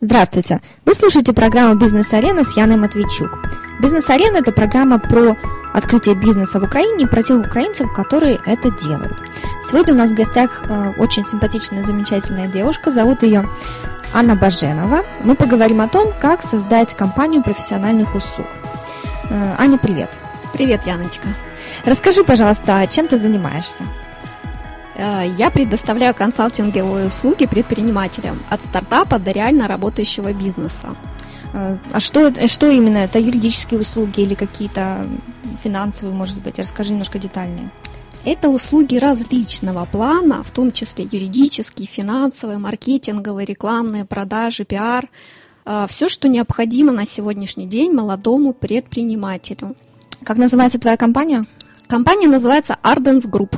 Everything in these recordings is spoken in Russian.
Здравствуйте! Вы слушаете программу «Бизнес-арена» с Яной Матвейчук. «Бизнес-арена» – это программа про открытие бизнеса в Украине и про тех украинцев, которые это делают. Сегодня у нас в гостях э, очень симпатичная, замечательная девушка. Зовут ее Анна Баженова. Мы поговорим о том, как создать компанию профессиональных услуг. Э, Аня, привет! Привет, Яночка! Расскажи, пожалуйста, чем ты занимаешься? Э, я предоставляю консалтинговые услуги предпринимателям от стартапа до реально работающего бизнеса. Э, а что, что именно? Это юридические услуги или какие-то финансовые, может быть? Расскажи немножко детальнее. Это услуги различного плана, в том числе юридические, финансовые, маркетинговые, рекламные, продажи, пиар. Э, Все, что необходимо на сегодняшний день молодому предпринимателю. Как называется твоя компания? Компания называется Ardens Group.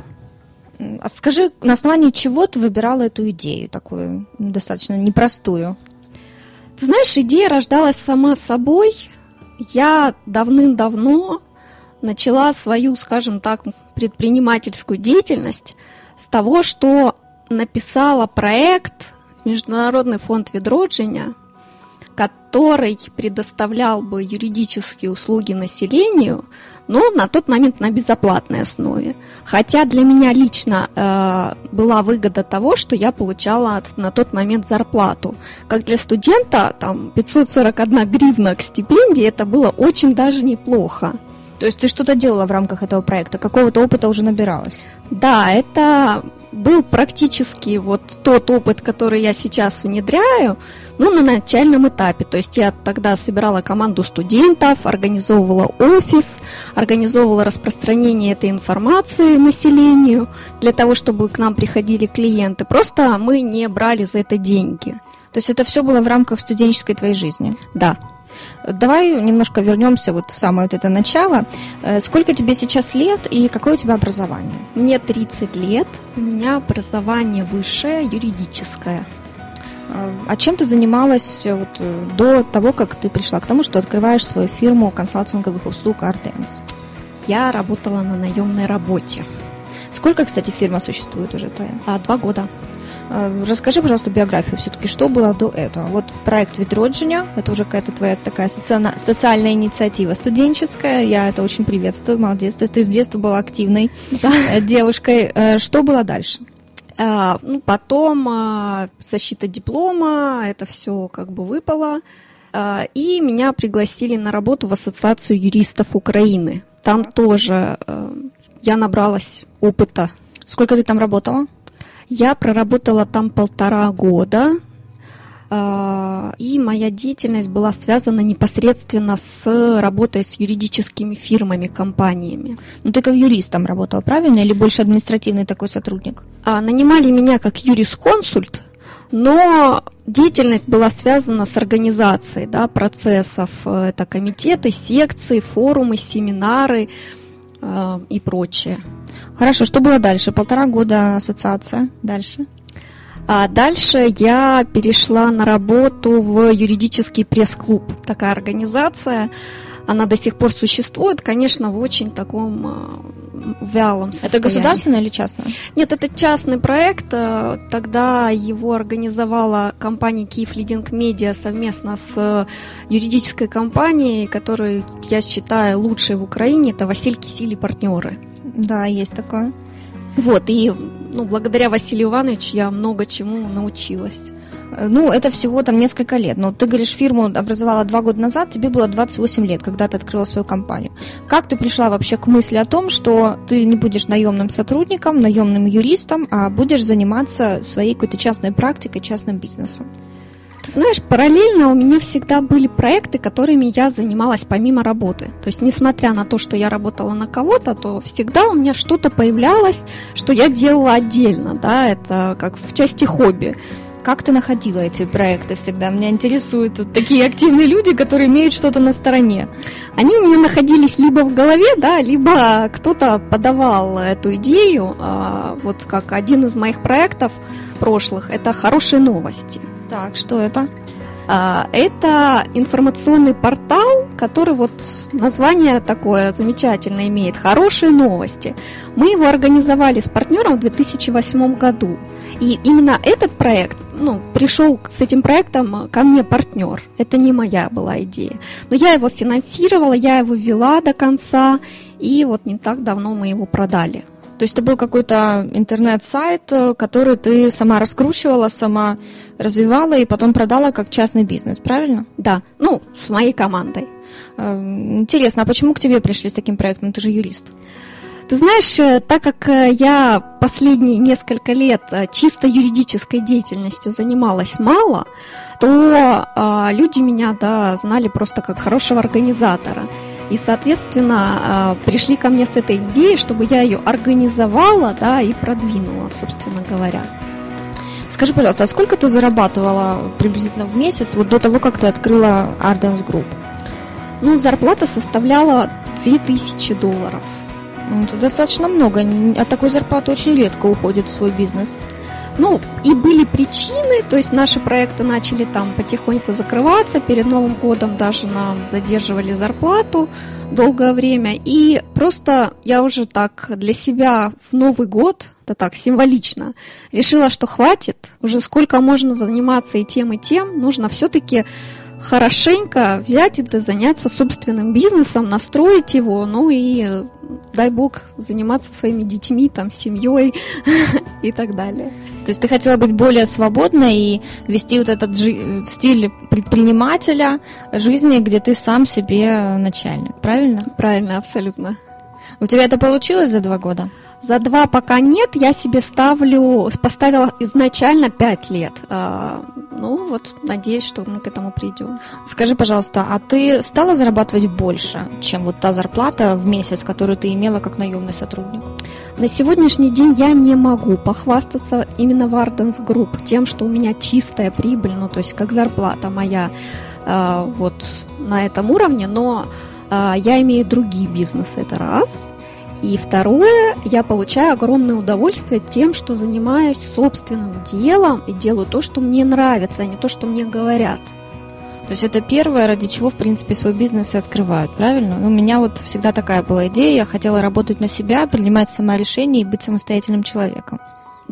А скажи, на основании чего ты выбирала эту идею, такую достаточно непростую? Ты знаешь, идея рождалась сама собой. Я давным-давно начала свою, скажем так, предпринимательскую деятельность с того, что написала проект Международный фонд відродження, который предоставлял бы юридические услуги населению, но на тот момент на безоплатной основе. Хотя для меня лично э, была выгода того, что я получала на тот момент зарплату. Как для студента, там 541 гривна к стипендии, это было очень даже неплохо. То есть ты что-то делала в рамках этого проекта, какого-то опыта уже набиралась? Да, это был практически вот тот опыт, который я сейчас внедряю, ну, на начальном этапе. То есть я тогда собирала команду студентов, организовывала офис, организовывала распространение этой информации населению для того, чтобы к нам приходили клиенты. Просто мы не брали за это деньги. То есть это все было в рамках студенческой твоей жизни? Да. Давай немножко вернемся вот в самое вот это начало. Сколько тебе сейчас лет и какое у тебя образование? Мне 30 лет, у меня образование высшее, юридическое. А чем ты занималась вот до того, как ты пришла к тому, что открываешь свою фирму консалтинговых услуг Ardens? Я работала на наемной работе. Сколько, кстати, фирма существует уже твоя? А, два года. Расскажи, пожалуйста, биографию все-таки, что было до этого? Вот проект «Відродження», это уже какая-то твоя такая социальная, социальная инициатива студенческая, я это очень приветствую, молодец, то есть ты с детства была активной да. девушкой. Что было дальше? А, ну, потом а, защита диплома, это все как бы выпало, а, и меня пригласили на работу в Ассоциацию юристов Украины. Там тоже я набралась опыта. Сколько ты там работала? Я проработала там полтора года, и моя деятельность была связана непосредственно с работой с юридическими фирмами, компаниями. Ну ты как юрист там работала, правильно? Или больше административный такой сотрудник? А, нанимали меня как юрисконсульт, но деятельность была связана с организацией да, процессов. Это комитеты, секции, форумы, семинары э, и прочее. Хорошо, что было дальше? Полтора года ассоциация. Дальше? А дальше я перешла на работу в юридический пресс-клуб. Такая организация. Она до сих пор существует, конечно, в очень таком вялом состоянии. Это государственное или частное? Нет, это частный проект. Тогда его организовала компания Киев Лидинг Медиа совместно с юридической компанией, которую я считаю лучшей в Украине. Это Василь Кисили партнеры. Да, есть такое. Вот, и ну, благодаря Василию Ивановичу я много чему научилась. Ну, это всего там несколько лет. Но ты говоришь, фирму образовала два года назад, тебе было 28 лет, когда ты открыла свою компанию. Как ты пришла вообще к мысли о том, что ты не будешь наемным сотрудником, наемным юристом, а будешь заниматься своей какой-то частной практикой, частным бизнесом? Ты знаешь, параллельно у меня всегда были проекты, которыми я занималась помимо работы. То есть, несмотря на то, что я работала на кого-то, то всегда у меня что-то появлялось, что я делала отдельно, да, это как в части хобби. Как ты находила эти проекты всегда? Меня интересуют вот такие активные люди, которые имеют что-то на стороне. Они у меня находились либо в голове, да, либо кто-то подавал эту идею. Вот как один из моих проектов прошлых – это «Хорошие новости». Так, что это? Это информационный портал, который вот название такое замечательное имеет «Хорошие новости». Мы его организовали с партнером в 2008 году. И именно этот проект, ну, пришел с этим проектом ко мне партнер. Это не моя была идея. Но я его финансировала, я его вела до конца, и вот не так давно мы его продали. То есть это был какой-то интернет-сайт, э, который ты сама раскручивала, сама развивала и потом продала как частный бизнес, правильно? Да, ну, с моей командой. Э, интересно, а почему к тебе пришли с таким проектом? Ты же юрист. Ты знаешь, э, так как я последние несколько лет чисто юридической деятельностью занималась мало, то э, люди меня да, знали просто как хорошего организатора. И, соответственно, а, пришли ко мне с этой идеей, чтобы я ее организовала да, и продвинула, собственно говоря. Скажи, пожалуйста, а сколько ты зарабатывала приблизительно в месяц вот до того, как ты открыла Ardens Group? Ну, зарплата составляла 2000 долларов. Ну, это достаточно много. От такой зарплаты очень редко уходит в свой бизнес. Ну, и были причины, то есть наши проекты начали там потихоньку закрываться, перед Новым годом даже нам задерживали зарплату долгое время, и просто я уже так для себя в Новый год, это так символично, решила, что хватит, уже сколько можно заниматься и тем, и тем, нужно все-таки хорошенько взять и заняться собственным бизнесом, настроить его, ну и дай бог заниматься своими детьми, там, семьей и так далее. То есть ты хотела быть более свободной и вести вот этот жи- стиль предпринимателя жизни, где ты сам себе начальник, правильно? Правильно, абсолютно. У тебя это получилось за два года? За два пока нет, я себе ставлю, поставила изначально пять лет. А, ну вот, надеюсь, что мы к этому придем. Скажи, пожалуйста, а ты стала зарабатывать больше, чем вот та зарплата в месяц, которую ты имела как наемный сотрудник? На сегодняшний день я не могу похвастаться именно в Ardens Group тем, что у меня чистая прибыль, ну то есть как зарплата моя э, вот на этом уровне, но э, я имею другие бизнесы, это раз. И второе, я получаю огромное удовольствие тем, что занимаюсь собственным делом и делаю то, что мне нравится, а не то, что мне говорят. То есть это первое, ради чего, в принципе, свой бизнес и открывают, правильно? Ну, у меня вот всегда такая была идея, я хотела работать на себя, принимать сама решения и быть самостоятельным человеком.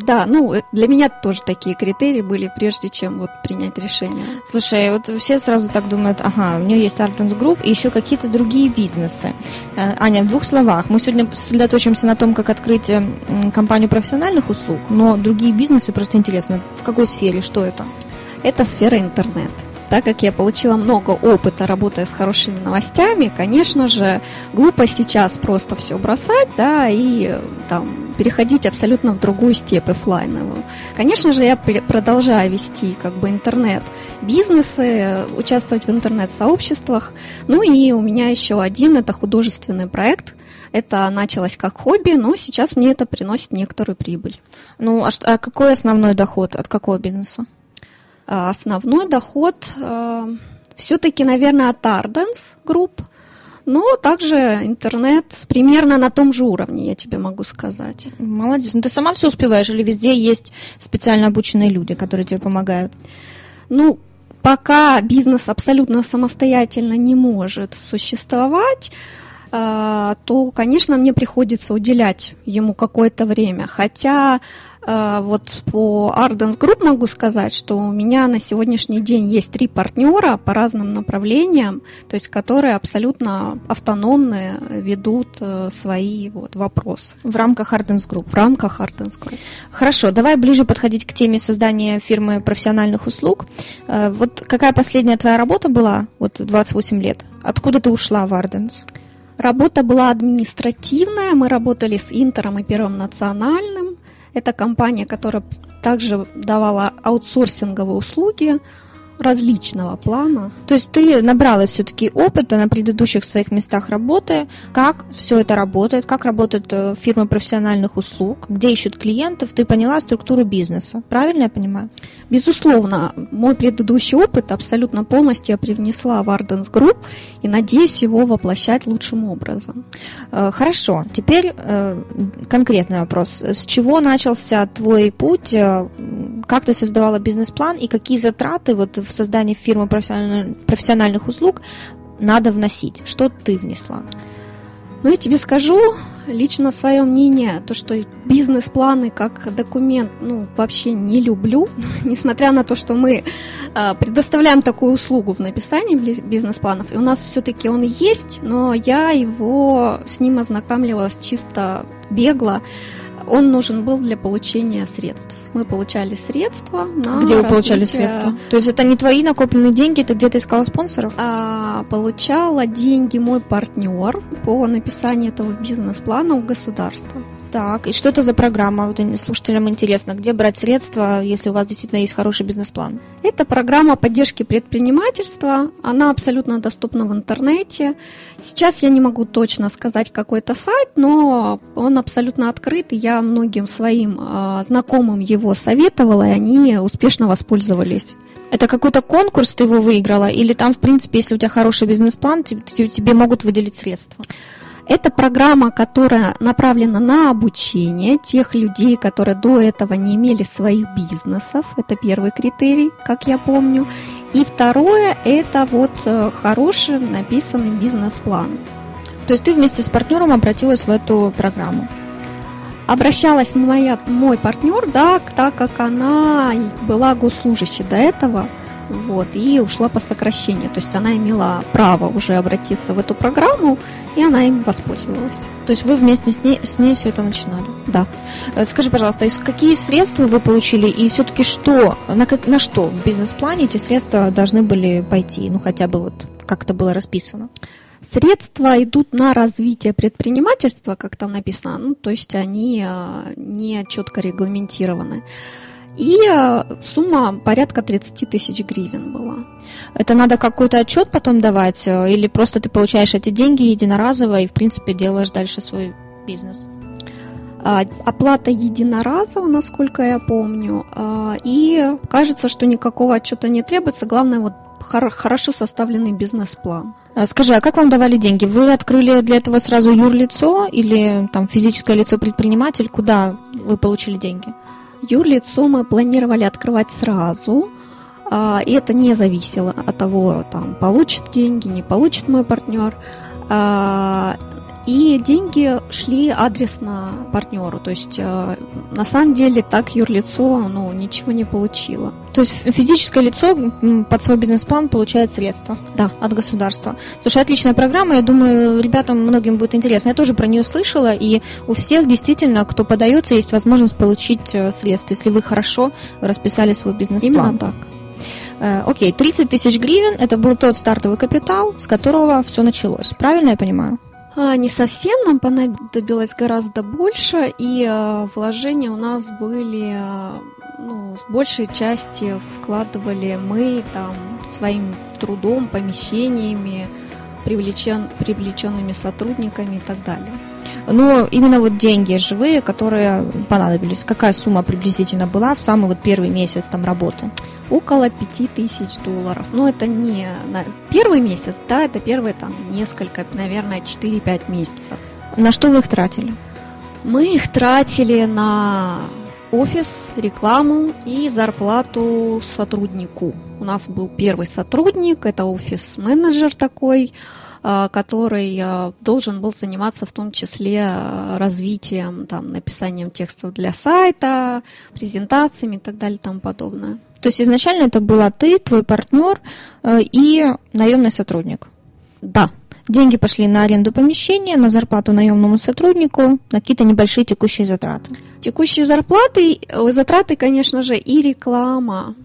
Да, ну, э, для меня тоже такие критерии были, прежде чем вот принять решение. Слушай, вот все сразу так думают, ага, у нее есть Ardens Group и еще какие-то другие бизнесы. Э, Аня, в двух словах, мы сегодня сосредоточимся на том, как открыть компанию профессиональных услуг, но другие бизнесы просто интересно, в какой сфере, что это? Это сфера интернет. Так как я получила много опыта, работая с хорошими новостями, конечно же, глупо сейчас просто все бросать, да, и там переходить абсолютно в другую степь офлайновую. Конечно же, я продолжаю вести как бы интернет-бизнесы, участвовать в интернет-сообществах. Ну и у меня еще один, это художественный проект, это началось как хобби, но сейчас мне это приносит некоторую прибыль. Ну, а, а какой основной доход от какого бизнеса? А, основной доход э, все-таки, наверное, от Ardens Group, но также интернет примерно на том же уровне, я тебе могу сказать. Молодец. Ну ты сама все успеваешь или везде есть специально обученные люди, которые тебе помогают? Ну, пока бизнес абсолютно самостоятельно не может существовать, э, то, конечно, мне приходится уделять ему какое-то время. Хотя вот по Ardens Group могу сказать, что у меня на сегодняшний день есть три партнера по разным направлениям, то есть которые абсолютно автономные ведут э, свои вот вопросы. В рамках Ardens Group? В рамках Ardens Group. Хорошо, давай ближе подходить к теме создания фирмы профессиональных услуг. Э, вот какая последняя твоя работа была, вот 28 лет? Откуда ты ушла в Ardens? Работа была административная, мы работали с Интером и Первым национальным, это компания, которая также давала аутсорсинговые услуги различного плана. То есть ты набралась все-таки опыта на предыдущих своих местах работы, как все это работает, как работают э, фирмы профессиональных услуг, где ищут клиентов, ты поняла структуру бизнеса. Правильно я понимаю? Безусловно, мой предыдущий опыт абсолютно полностью я привнесла в Ardens Group и надеюсь его воплощать лучшим образом. Э, хорошо, теперь э, конкретный вопрос. С чего начался твой путь? Как ты создавала бизнес-план и какие затраты вот в создании фирмы профессиональных услуг надо вносить? Что ты внесла? Ну, я тебе скажу, лично свое мнение, то, что бизнес-планы как документ, ну, вообще не люблю, несмотря на то, что мы э, предоставляем такую услугу в написании бизнес-планов, и у нас все-таки он есть, но я его с ним ознакомливалась чисто бегло, он нужен был для получения средств. Мы получали средства на Где вы развитие... получали средства? То есть это не твои накопленные деньги, ты где-то искала спонсоров? А, получала деньги мой партнер по написанию этого бизнес-плана у государства. Так, и что это за программа? Вот слушателям интересно, где брать средства, если у вас действительно есть хороший бизнес-план? Это программа поддержки предпринимательства. Она абсолютно доступна в интернете. Сейчас я не могу точно сказать какой-то сайт, но он абсолютно открыт, и я многим своим э, знакомым его советовала, и они успешно воспользовались. Это какой-то конкурс ты его выиграла, или там, в принципе, если у тебя хороший бизнес-план, тебе, тебе могут выделить средства? Это программа, которая направлена на обучение тех людей, которые до этого не имели своих бизнесов. Это первый критерий, как я помню. И второе – это вот э, хороший написанный бизнес-план. То есть ты вместе с партнером обратилась в эту программу? Обращалась моя, мой партнер, да, так как она была госслужащей до этого – вот, и ушла по сокращению. То есть она имела право уже обратиться в эту программу, и она им воспользовалась. То есть вы вместе с ней, с ней все это начинали? Да. Э, скажи, пожалуйста, из какие средства вы получили, и все-таки что, на, как, на что в бизнес-плане эти средства должны были пойти? Ну, хотя бы вот как это было расписано? Средства идут на развитие предпринимательства, как там написано, ну, то есть они э, не четко регламентированы. И э, сумма порядка 30 тысяч гривен была. Это надо какой-то отчет потом давать? Э, или просто ты получаешь эти деньги единоразово и, в принципе, делаешь дальше свой бизнес? А, оплата единоразово, насколько я помню. А, и кажется, что никакого отчета не требуется. Главное, вот хорошо составленный бизнес-план. А скажи, а как вам давали деньги? Вы открыли для этого сразу юрлицо или там физическое лицо предприниматель? Куда вы получили деньги? Юрлицо мы планировали открывать сразу, а, и это не зависело от того, там, получит деньги, не получит мой партнер. И деньги шли адресно партнеру. То есть, э, на самом деле, так юрлицо ну, ничего не получило. То есть физическое лицо под свой бизнес-план получает средства да. от государства. Слушай, отличная программа, я думаю, ребятам многим будет интересно. Я тоже про нее слышала, и у всех действительно, кто подается, есть возможность получить э, средства, если вы хорошо расписали свой бизнес-план. Именно так. Э, окей, 30 тысяч гривен – это был тот стартовый капитал, с которого все началось. Правильно я понимаю? А, не совсем, нам понадобилось гораздо больше, и а, вложения у нас были, а, ну, с большей части вкладывали мы там своим трудом, помещениями, привлечен, привлеченными сотрудниками и так далее. Но именно вот деньги живые, которые понадобились, какая сумма приблизительно была в самый вот первый месяц там работы? около 5000 долларов. Но это не на первый месяц, да, это первые там несколько, наверное, 4-5 месяцев. На что вы их тратили? Мы их тратили на офис, рекламу и зарплату сотруднику. У нас был первый сотрудник, это офис-менеджер такой, который а, должен был заниматься в том числе а, развитием, там, написанием текстов для сайта, презентациями и так далее и тому подобное. То есть изначально это была ты, твой партнер э, и наемный сотрудник? Да. Деньги пошли на аренду помещения, на зарплату наемному сотруднику, на какие-то небольшие текущие затраты. Текущие зарплаты, э, затраты, конечно же, и реклама.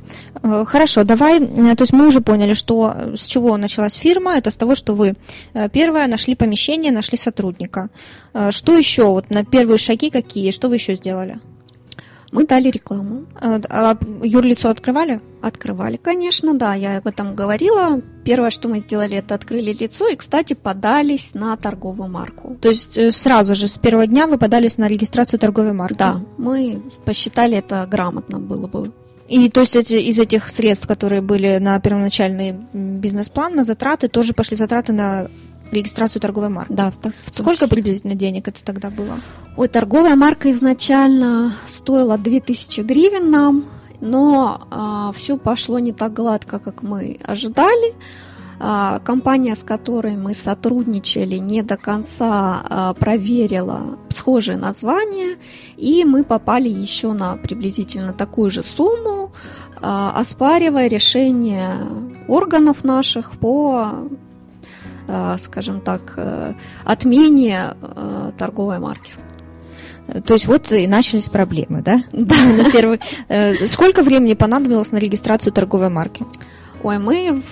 Э, хорошо, давай, то есть мы уже поняли, что с чего началась фирма, это с того, что вы первое нашли помещение, нашли сотрудника. Что еще, вот на первые шаги какие, что вы еще сделали? Мы дали рекламу. А, а юрлицо открывали? Открывали, конечно, да, я об этом говорила. Первое, что мы сделали, это открыли лицо и, кстати, подались на торговую марку. То есть э, сразу же с первого дня вы подались на регистрацию торговой марки? Да, мы посчитали это грамотно было бы. И то есть эти, из этих средств, которые были на первоначальный бизнес-план, на затраты, тоже пошли затраты на регистрацию торговой марки. Да. В Сколько приблизительно денег это тогда было? Ой, торговая марка изначально стоила 2000 гривен нам, но а, все пошло не так гладко, как мы ожидали. А, компания, с которой мы сотрудничали, не до конца а, проверила схожие названия, и мы попали еще на приблизительно такую же сумму, а, оспаривая решение органов наших по, скажем так, э, отмене э, торговой марки. То есть вот и начались проблемы, да? Да. На первый. Э, сколько времени понадобилось на регистрацию торговой марки? Ой, мы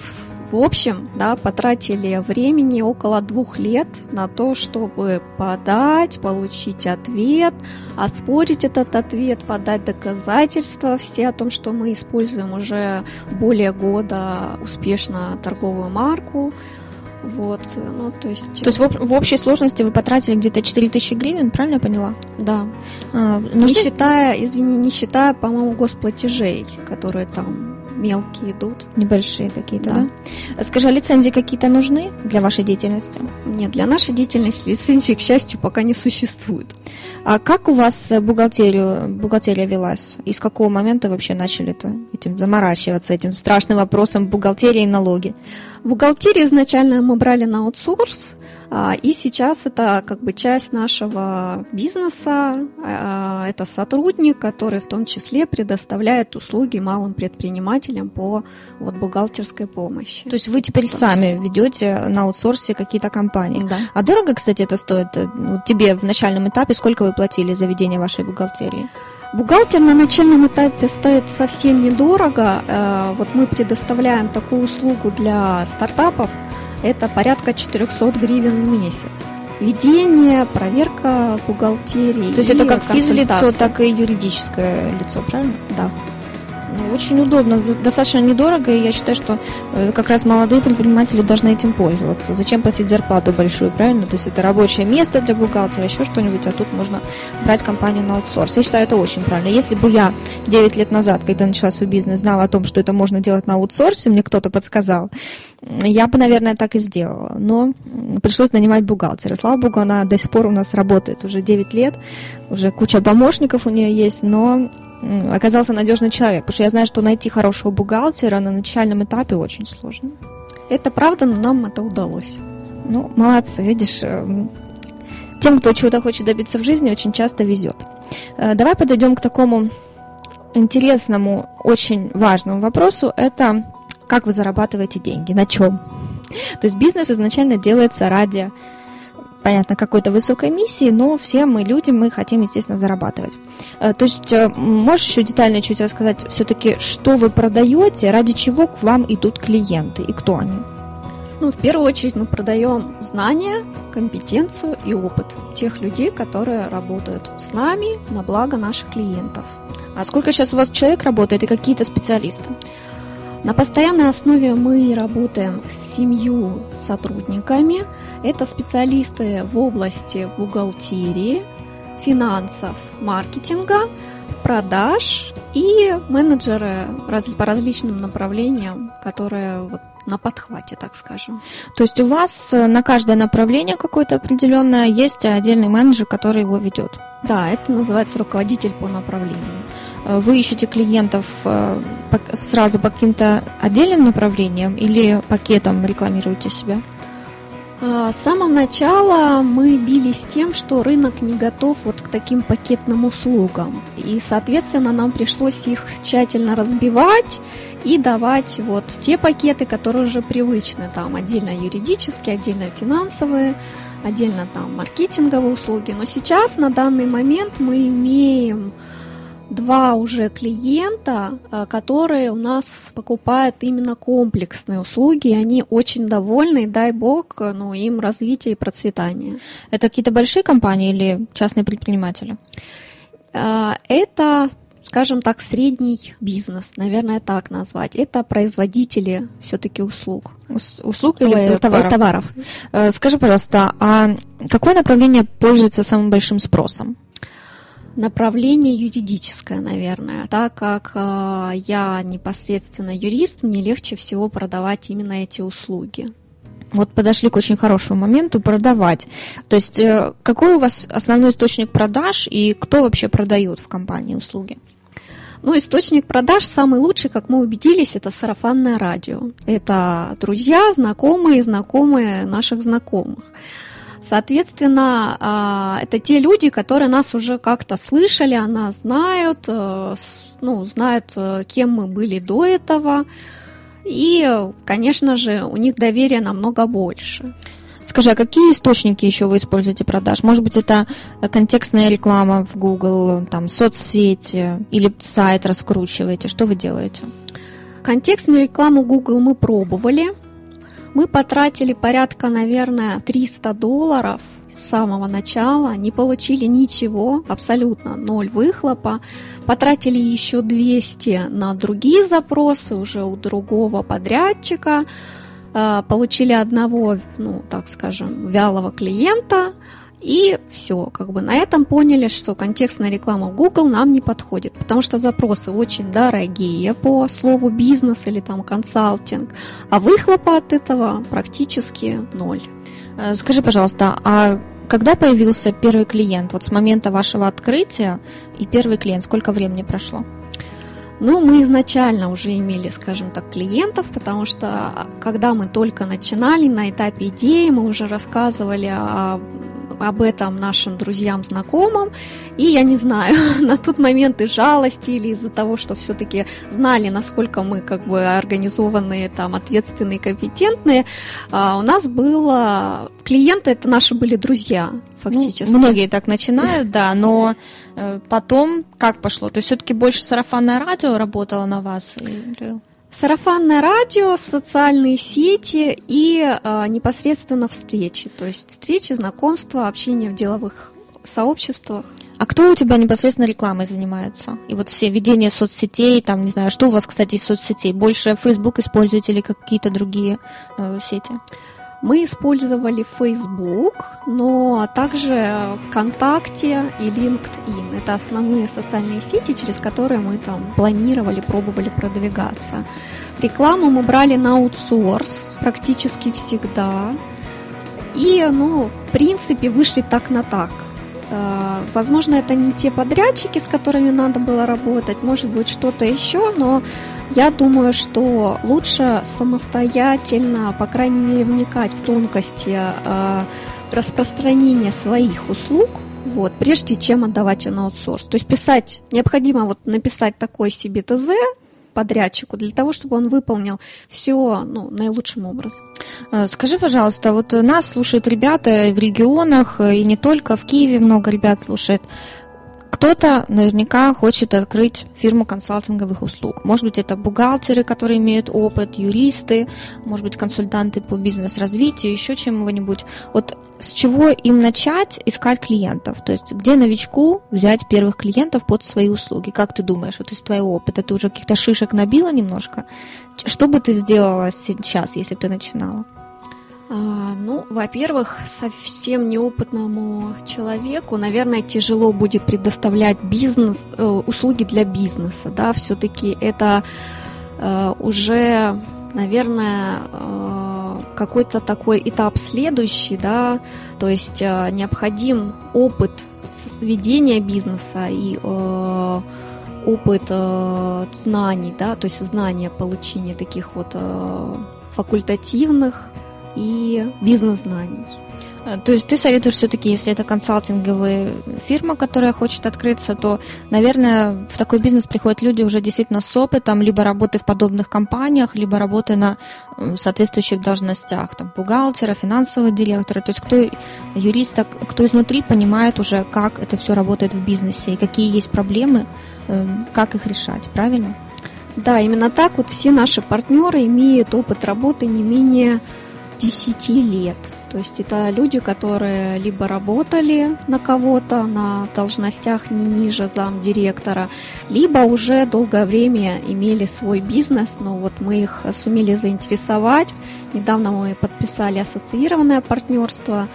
в общем, да, потратили времени около двух лет на то, чтобы подать, получить ответ, оспорить этот ответ, подать доказательства все о том, что мы используем уже более года успешно торговую марку. Вот, ну, то есть... То есть в, в общей сложности вы потратили где-то 4000 гривен, правильно я поняла? Да. А, нужны... Не считая, извини, не считая, по-моему, госплатежей, которые там мелкие идут. Небольшие какие-то, да. да? Скажи, а лицензии какие-то нужны для вашей деятельности? Нет, для нашей деятельности лицензии, к счастью, пока не существует. А как у вас бухгалтерию, бухгалтерия велась? И с какого момента вообще начали -то этим заморачиваться, этим страшным вопросом бухгалтерии и налоги? Бухгалтерию изначально мы брали на аутсорс, и сейчас это как бы часть нашего бизнеса, а, это сотрудник, который в том числе предоставляет услуги малым предпринимателям по вот, бухгалтерской помощи. То есть вы теперь сами ведете на аутсорсе какие-то компании. Да. А дорого, кстати, это стоит вот тебе в начальном этапе? Сколько вы платили за ведение вашей бухгалтерии? Бухгалтер на начальном этапе стоит совсем недорого. Э, вот мы предоставляем такую услугу для стартапов. Это порядка 400 гривен в месяц. Ведение, проверка бухгалтерии. То есть это как физлицо, так и юридическое лицо, правильно? Да. Ну, очень удобно, достаточно недорого, и я считаю, что э, как раз молодые предприниматели должны этим пользоваться. Зачем платить зарплату большую, правильно? То есть это рабочее место для бухгалтера, еще что-нибудь, а тут можно брать компанию на аутсорс. Я считаю, это очень правильно. Если бы я 9 лет назад, когда начала свой бизнес, знала о том, что это можно делать на аутсорсе, мне кто-то подсказал, я бы, наверное, так и сделала. Но пришлось нанимать бухгалтера. Слава богу, она до сих пор у нас работает уже 9 лет, уже куча помощников у нее есть, но оказался надежный человек, потому что я знаю, что найти хорошего бухгалтера на начальном этапе очень сложно. Это правда, но нам это удалось. Ну, молодцы, видишь, э, тем, кто чего-то хочет добиться в жизни, очень часто везет. Э, давай подойдем к такому интересному, очень важному вопросу. Это как вы зарабатываете деньги, на чем? То есть бизнес изначально делается ради понятно, какой-то высокой миссии, но все мы люди, мы хотим, естественно, зарабатывать. Э, то есть э, можешь еще детально чуть рассказать все-таки, что вы продаете, ради чего к вам идут клиенты и кто они? Ну, в первую очередь мы продаем знания, компетенцию и опыт тех людей, которые работают с нами на благо наших клиентов. А сколько сейчас у вас человек работает и какие-то специалисты? На постоянной основе мы работаем с семью сотрудниками. Это специалисты в области бухгалтерии, финансов, маркетинга, продаж и менеджеры по различным направлениям, которые вот на подхвате, так скажем. То есть у вас э, на каждое направление какое-то определенное есть отдельный менеджер, который его ведет? Да, это называется руководитель по направлению. Э, вы ищете клиентов э, сразу по каким-то отдельным направлениям или пакетом рекламируете себя? А, с самого начала мы бились тем, что рынок не готов вот к таким пакетным услугам. И, соответственно, нам пришлось их тщательно разбивать и давать вот те пакеты, которые уже привычны. Там отдельно юридические, отдельно финансовые, отдельно там маркетинговые услуги. Но сейчас, на данный момент, мы имеем два уже клиента, э, которые у нас покупают именно комплексные услуги, и они очень довольны, и дай бог, ну, им развития и процветания. Это какие-то большие компании или частные предприниматели? Э, это скажем так, средний бизнес, наверное, так назвать. Это производители все-таки услуг. Услуг или Ой, товаров? товаров. Э, скажи, пожалуйста, а какое направление пользуется самым большим спросом? Направление юридическое, наверное, так как э, я непосредственно юрист, мне легче всего продавать именно эти услуги. Вот подошли к очень хорошему моменту продавать. То есть э, какой у вас основной источник продаж и кто вообще продает в компании услуги? Ну, источник продаж самый лучший, как мы убедились, это сарафанное радио. Это друзья, знакомые, знакомые наших знакомых. Соответственно, а, это те люди, которые нас уже как-то слышали, о нас знают, э, ну, знают, э, кем мы были до этого. И, конечно же, у них доверие намного больше. Скажи, а какие источники еще вы используете продаж? Может быть, это контекстная реклама в Google, там, соцсети или сайт раскручиваете? Что вы делаете? Контекстную рекламу Google мы пробовали. Мы потратили порядка, наверное, 300 долларов с самого начала, не получили ничего, абсолютно ноль выхлопа. Потратили еще 200 на другие запросы уже у другого подрядчика. А, получили одного, ну, так скажем, вялого клиента, и все, как бы на этом поняли, что контекстная реклама в Google нам не подходит, потому что запросы очень дорогие по слову бизнес или там консалтинг, а выхлопа от этого практически ноль. Э, скажи, пожалуйста, а когда появился первый клиент? Вот с момента вашего открытия и первый клиент, сколько времени прошло? Ну, мы изначально уже имели, скажем так, клиентов, потому что а, когда мы только начинали на этапе идеи, мы уже рассказывали о об этом нашим друзьям, знакомым. И я не знаю, на тот момент из жалости или из-за того, что все-таки знали, насколько мы как бы организованные, там, ответственные, компетентные, а, у нас было... Клиенты это наши были друзья, фактически. Ну, многие так начинают, да, но э, потом как пошло? То есть все-таки больше сарафанное радио работало на вас? Или... Сарафанное радио, социальные сети и э, непосредственно встречи, то есть встречи, знакомства, общение в деловых сообществах. А кто у тебя непосредственно рекламой занимается? И вот все ведения соцсетей, там, не знаю, что у вас, кстати, из соцсетей? Больше Facebook используете или какие-то другие э, сети? Мы использовали Facebook, но также ВКонтакте и LinkedIn. Это основные социальные сети, через которые мы там планировали, пробовали продвигаться. Рекламу мы брали на аутсорс практически всегда. И, ну, в принципе, вышли так на так. Э, возможно, это не те подрядчики, с которыми надо было работать, может быть, что-то еще, но я думаю, что лучше самостоятельно, по крайней мере, вникать в тонкости э, распространения своих услуг, вот, прежде чем отдавать на аутсорс. То есть писать, необходимо вот написать такой себе ТЗ подрядчику для того, чтобы он выполнил все ну, наилучшим образом. Э, скажи, пожалуйста, вот нас слушают ребята в регионах, и не только в Киеве много ребят слушает. Кто-то наверняка хочет открыть фирму консалтинговых услуг. Может быть, это бухгалтеры, которые имеют опыт, юристы, может быть, консультанты по бизнес-развитию, еще чему-нибудь. Вот с чего им начать искать клиентов? То есть где новичку взять первых клиентов под свои услуги? Как ты думаешь, вот из твоего опыта ты уже каких-то шишек набила немножко? Что бы ты сделала сейчас, если бы ты начинала? А, ну, во-первых, совсем неопытному человеку, наверное, тяжело будет предоставлять бизнес, э, услуги для бизнеса, да, все-таки это э, уже, наверное, э, какой-то такой этап следующий, да, то есть необходим опыт ведения бизнеса и опыт знаний, да, то есть знания получения таких вот факультативных и бизнес-знаний. Э, то есть ты советуешь все-таки, если это консалтинговая фирма, которая хочет открыться, то, наверное, в такой бизнес приходят люди уже действительно с опытом, либо работы в подобных компаниях, либо работы на соответствующих должностях, там, бухгалтера, финансового директора, то есть кто юрист, кто изнутри понимает уже, как это все работает в бизнесе и какие есть проблемы, э, как их решать, правильно? Да, именно так вот все наши партнеры имеют опыт работы не менее 10 лет. То есть это люди, которые либо работали на кого-то на должностях не ниже замдиректора, либо уже долгое время имели свой бизнес, но вот мы их сумели заинтересовать. Недавно мы подписали ассоциированное партнерство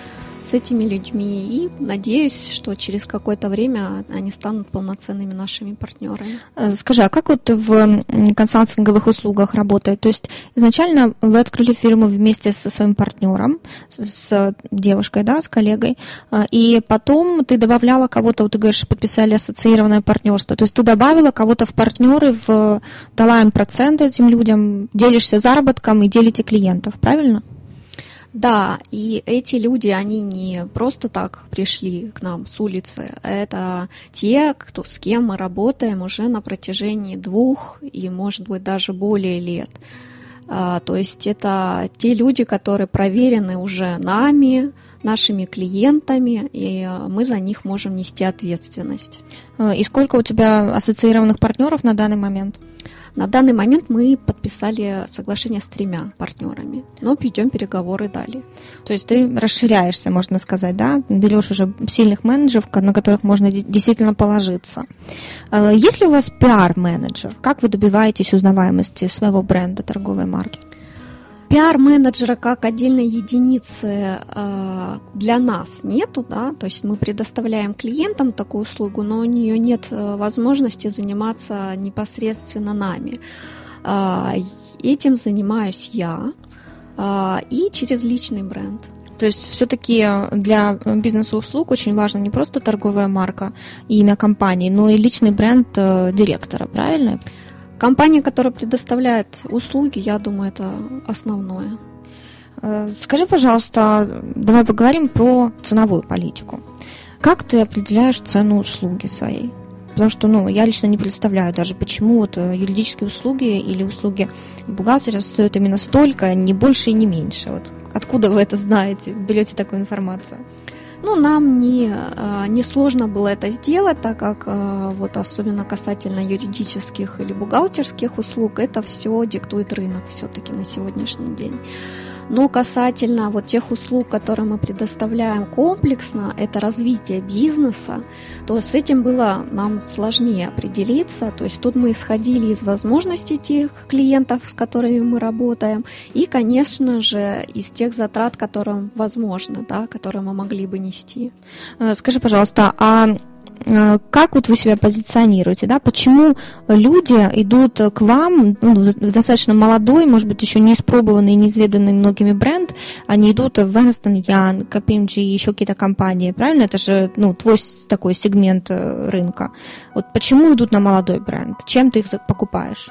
с этими людьми и надеюсь, что через какое-то время они станут полноценными нашими партнерами. Э, скажи, а как вот в консалтинговых услугах работает? То есть изначально вы открыли фирму вместе со своим партнером, с девушкой, да, с коллегой, э, и потом ты добавляла кого-то, вот ты говоришь, подписали ассоциированное партнерство, то есть ты добавила кого-то в партнеры, в, дала им проценты этим людям, делишься заработком и делите клиентов, правильно? Да, и эти люди, они не просто так пришли к нам с улицы, это те, кто, с кем мы работаем уже на протяжении двух и, может быть, даже более лет. А, то есть это те люди, которые проверены уже нами, нашими клиентами, и мы за них можем нести ответственность. И сколько у тебя ассоциированных партнеров на данный момент? На данный момент мы подписали соглашение с тремя партнерами, но ведем переговоры далее. То есть ты расширяешься, можно сказать, да? Берешь уже сильных менеджеров, на которых можно действительно положиться. А, есть ли у вас пиар-менеджер? Как вы добиваетесь узнаваемости своего бренда торговой марки? Пиар-менеджера как отдельной единицы э, для нас нету, да, то есть мы предоставляем клиентам такую услугу, но у нее нет э, возможности заниматься непосредственно нами. Э, этим занимаюсь я э, и через личный бренд. То есть все-таки для бизнеса услуг очень важна не просто торговая марка и имя компании, но и личный бренд э, директора, правильно? Компания, которая предоставляет услуги, я думаю, это основное. Э, скажи, пожалуйста, давай поговорим про ценовую политику. Как ты определяешь цену услуги своей? Потому что, ну, я лично не представляю даже, почему вот э, юридические услуги или услуги бухгалтера стоят именно столько, не больше и не меньше. Вот откуда вы это знаете, берете такую информацию? Ну, нам не, а, не сложно было это сделать, так как а, вот особенно касательно юридических или бухгалтерских услуг, это все диктует рынок все-таки на сегодняшний день. Но касательно вот тех услуг, которые мы предоставляем комплексно, это развитие бизнеса, то с этим было нам сложнее определиться. То есть тут мы исходили из возможностей тех клиентов, с которыми мы работаем, и, конечно же, из тех затрат, которые возможно, да, которые мы могли бы нести. Э, скажи, пожалуйста, а как вот вы себя позиционируете, да, почему люди идут к вам, ну, достаточно молодой, может быть, еще не испробованный, неизведанный многими бренд, они идут в Эрнстон Ян, KPMG, еще какие-то компании, правильно? Это же, ну, твой такой сегмент э, рынка. Вот почему идут на молодой бренд? Чем ты их покупаешь?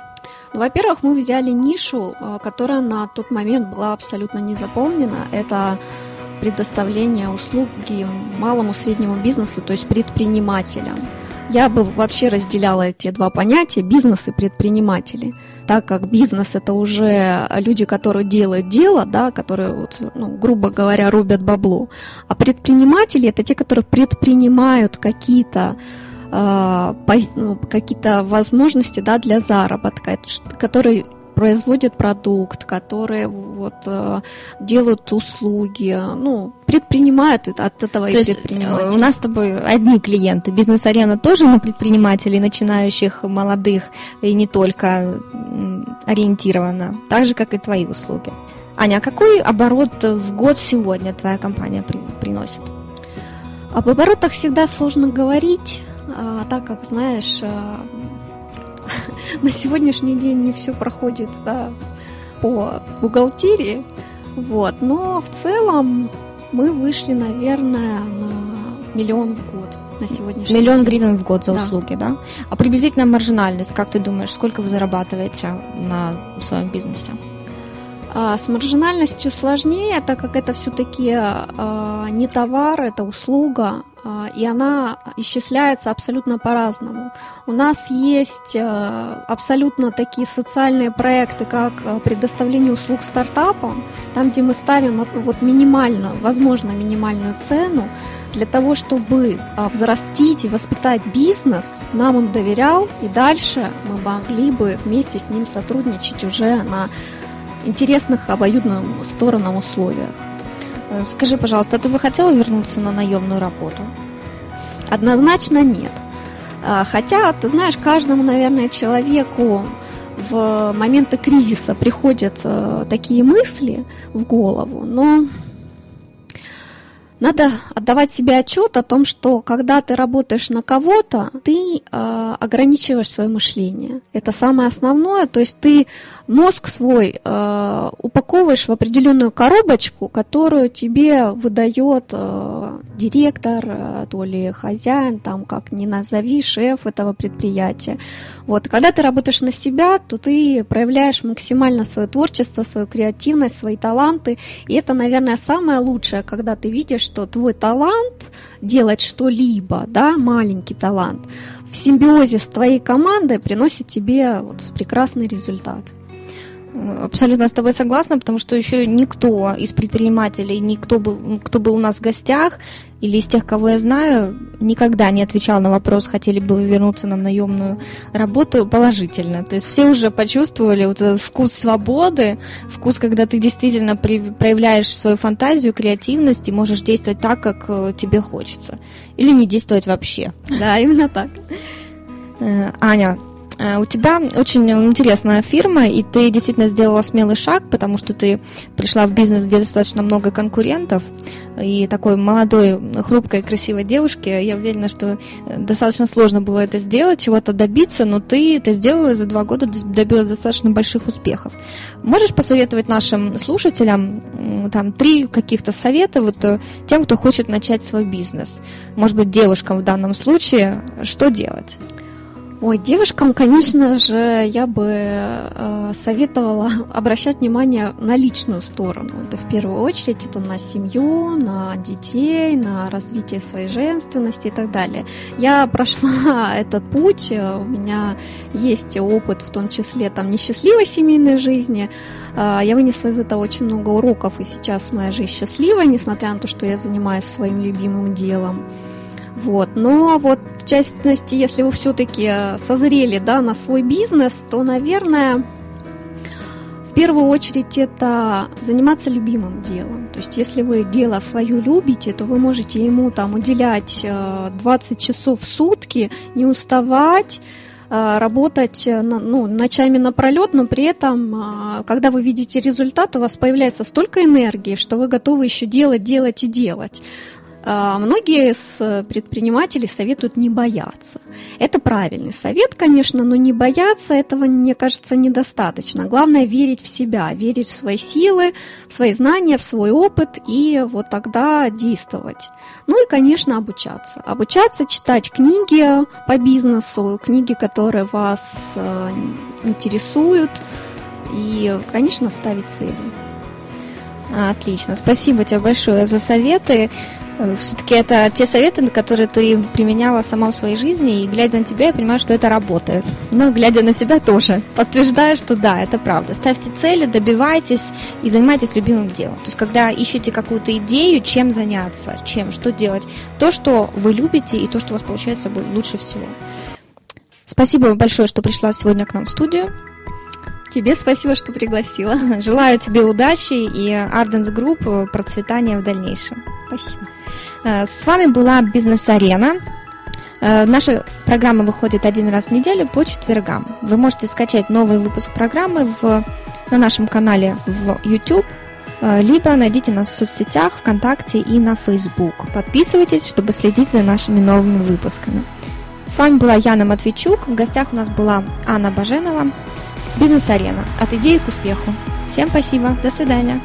Ну, во-первых, мы взяли нишу, э, которая на тот момент была абсолютно не заполнена. Это предоставления услуги малому среднему бизнесу, то есть предпринимателям. Я бы вообще разделяла эти два понятия, бизнес и предприниматели, так как бизнес это уже люди, которые делают дело, да, которые, вот, ну, грубо говоря, рубят бабло, а предприниматели это те, которые предпринимают какие-то э, какие-то возможности да, для заработка, которые производят продукт, которые вот э, делают услуги, ну, предпринимают от этого То и есть э, у нас с тобой одни клиенты. Бизнес-арена тоже на предпринимателей, начинающих, молодых и не только ориентирована, так же, как и твои услуги. Аня, а какой оборот в год сегодня твоя компания при, приносит? Об оборотах всегда сложно говорить, а, так как, знаешь, а, на сегодняшний день не все проходит да, по бухгалтерии. Вот. Но в целом мы вышли, наверное, на миллион в год на сегодняшний Миллион день. гривен в год за да. услуги, да? А приблизительно маржинальность, как ты думаешь, сколько вы зарабатываете на своем бизнесе? А, с маржинальностью сложнее, так как это все-таки а, не товар, это услуга, и она исчисляется абсолютно по-разному. У нас есть абсолютно такие социальные проекты, как предоставление услуг стартапам, там, где мы ставим вот минимальную, возможно, минимальную цену, для того, чтобы взрастить и воспитать бизнес, нам он доверял, и дальше мы могли бы вместе с ним сотрудничать уже на интересных обоюдным сторонам условиях. Э, скажи, пожалуйста, а ты бы хотела вернуться на наемную работу? Однозначно нет. А, хотя, ты знаешь, каждому, наверное, человеку в моменты кризиса приходят э, такие мысли в голову, но Надо отдавать себе отчет о том, что когда ты работаешь на кого-то, ты э, ограничиваешь свое мышление. Это самое основное. То есть ты мозг свой э, упаковываешь в определенную коробочку, которую тебе выдает э, директор, э, то ли хозяин, там как ни назови, шеф этого предприятия. Вот, когда ты работаешь на себя, то ты проявляешь максимально свое творчество, свою креативность, свои таланты. И это, наверное, самое лучшее, когда ты видишь, что твой талант делать что-либо, да, маленький талант, в симбиозе с твоей командой приносит тебе вот прекрасный результат. Абсолютно с тобой согласна, потому что еще никто из предпринимателей, никто был, кто был у нас в гостях, или из тех, кого я знаю, никогда не отвечал на вопрос, хотели бы вы вернуться на наемную работу положительно. То есть все уже почувствовали вот этот вкус свободы, вкус, когда ты действительно проявляешь свою фантазию, креативность и можешь действовать так, как э, тебе хочется. Или не действовать вообще. Да, именно так. Э, Аня, у тебя очень интересная фирма, и ты действительно сделала смелый шаг, потому что ты пришла в бизнес, где достаточно много конкурентов, и такой молодой, хрупкой, красивой девушке, я уверена, что э, достаточно сложно было это сделать, чего-то добиться, но ты это сделала и за два года добилась достаточно больших успехов. Можешь посоветовать нашим слушателям там три каких-то совета вот э, тем, кто хочет начать свой бизнес? Может быть, девушкам в данном случае, что делать? Ой, девушкам, конечно же, я бы э, советовала обращать внимание на личную сторону. Это в первую очередь это на семью, на детей, на развитие своей женственности и так далее. Я прошла этот путь, э, у меня есть опыт, в том числе там несчастливой семейной жизни. Э, я вынесла из этого очень много уроков, и сейчас моя жизнь счастливая, несмотря на то, что я занимаюсь своим любимым делом. Вот. Но вот, в частности, если вы все-таки созрели да, на свой бизнес, то, наверное, в первую очередь это заниматься любимым делом. То есть, если вы дело свое любите, то вы можете ему там уделять 20 э, часов в сутки, не уставать, э, работать э, ну, ночами напролет, но при этом, когда вы видите результат, у вас появляется столько энергии, что вы готовы еще делать, делать и делать. А, многие из предпринимателей советуют не бояться. Это правильный совет, конечно, но не бояться этого, мне кажется, недостаточно. Главное верить в себя, верить в свои силы, в свои знания, в свой опыт и вот тогда действовать. Ну и, конечно, обучаться. Обучаться, читать книги по бизнесу, книги, которые вас э, интересуют, и, конечно, ставить цели. Отлично. Спасибо тебе большое за советы. Э, Все-таки это те советы, которые ты применяла сама в своей жизни, и глядя на тебя, я понимаю, что это работает. Но глядя на себя тоже, подтверждаю, что да, это правда. Ставьте цели, добивайтесь и занимайтесь любимым делом. То есть, когда ищете какую-то идею, чем заняться, чем, что делать, то, что вы любите, и то, что у вас получается будет лучше всего. Спасибо большое, что пришла сегодня к нам в студию. Тебе спасибо, что пригласила. Желаю тебе удачи и Ardens Group процветания в дальнейшем. Спасибо. Э, с вами была Бизнес-арена. Э, наша программа выходит один раз в неделю по четвергам. Вы можете скачать новый выпуск программы в, на нашем канале в YouTube, э, либо найдите нас в соцсетях, ВКонтакте и на Facebook. Подписывайтесь, чтобы следить за нашими новыми выпусками. С вами была Яна Матвейчук. В гостях у нас была Анна Баженова. Бизнес-арена. От идеи к успеху. Всем спасибо. До свидания.